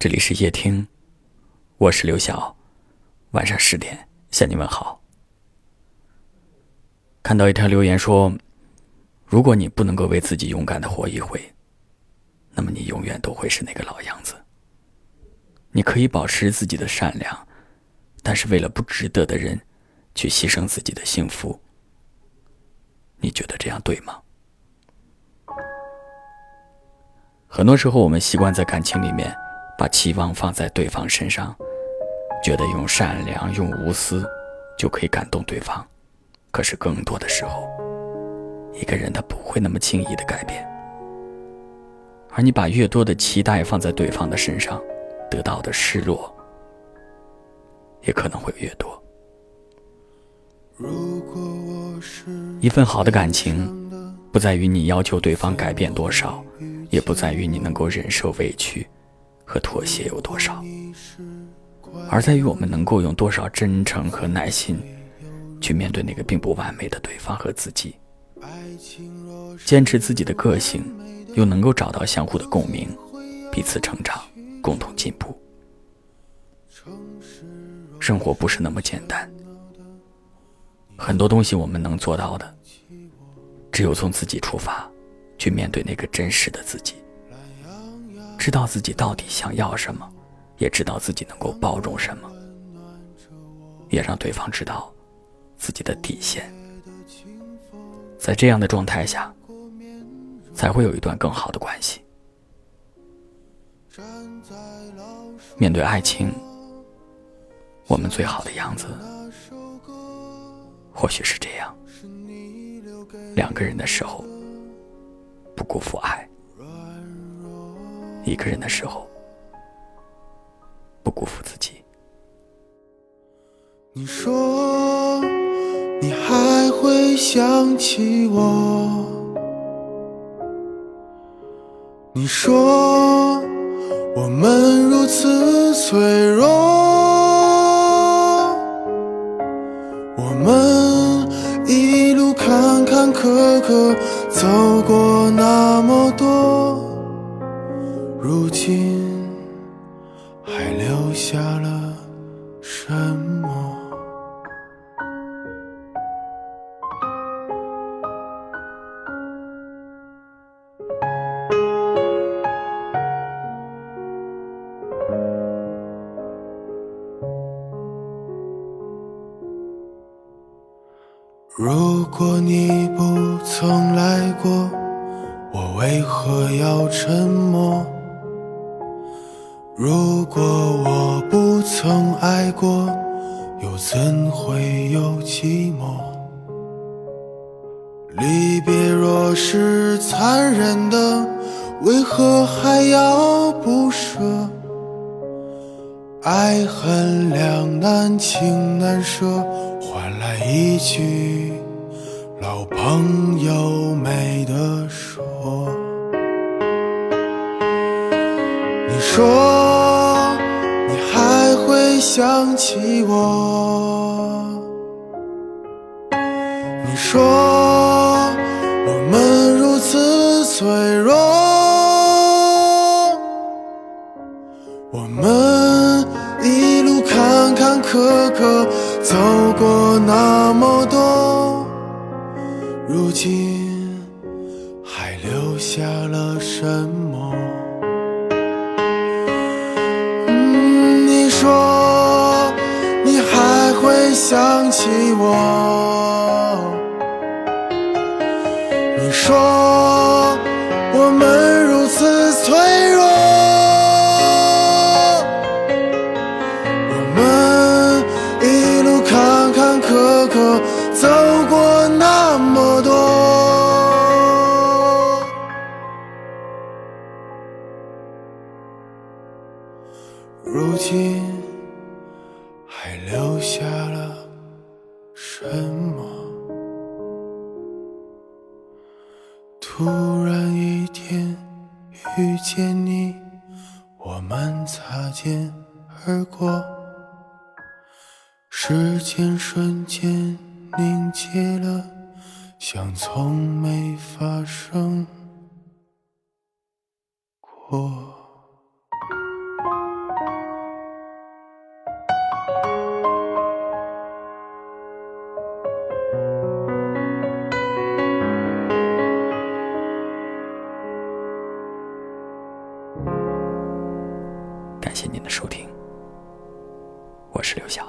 这里是夜听，我是刘晓。晚上十点向你问好。看到一条留言说：“如果你不能够为自己勇敢的活一回，那么你永远都会是那个老样子。你可以保持自己的善良，但是为了不值得的人，去牺牲自己的幸福，你觉得这样对吗？”很多时候，我们习惯在感情里面。把期望放在对方身上，觉得用善良、用无私就可以感动对方。可是更多的时候，一个人他不会那么轻易的改变。而你把越多的期待放在对方的身上，得到的失落也可能会越多。一份好的感情，不在于你要求对方改变多少，也不在于你能够忍受委屈。和妥协有多少，而在于我们能够用多少真诚和耐心，去面对那个并不完美的对方和自己，坚持自己的个性，又能够找到相互的共鸣，彼此成长，共同进步。生活不是那么简单，很多东西我们能做到的，只有从自己出发，去面对那个真实的自己。知道自己到底想要什么，也知道自己能够包容什么，也让对方知道自己的底线。在这样的状态下，才会有一段更好的关系。面对爱情，我们最好的样子，或许是这样：两个人的时候，不辜负爱。一个人的时候，不辜负自己。你说你还会想起我？你说我们如此脆弱，我们一路坎坎坷坷走过那么多。如今还留下了什么？如果你不曾来过，我为何要沉默？如果我不曾爱过，又怎会有寂寞？离别若是残忍的，为何还要不舍？爱恨两难，情难舍，换来一句老朋友没得说。你说。想起我，你说我们如此脆弱，我们一路坎坎坷坷走过那么多，如今还留下了什么？想起我，你说沉默？突然一天遇见你，我们擦肩而过，时间瞬间凝结了，像从没发生过。感谢您的收听，我是刘晓。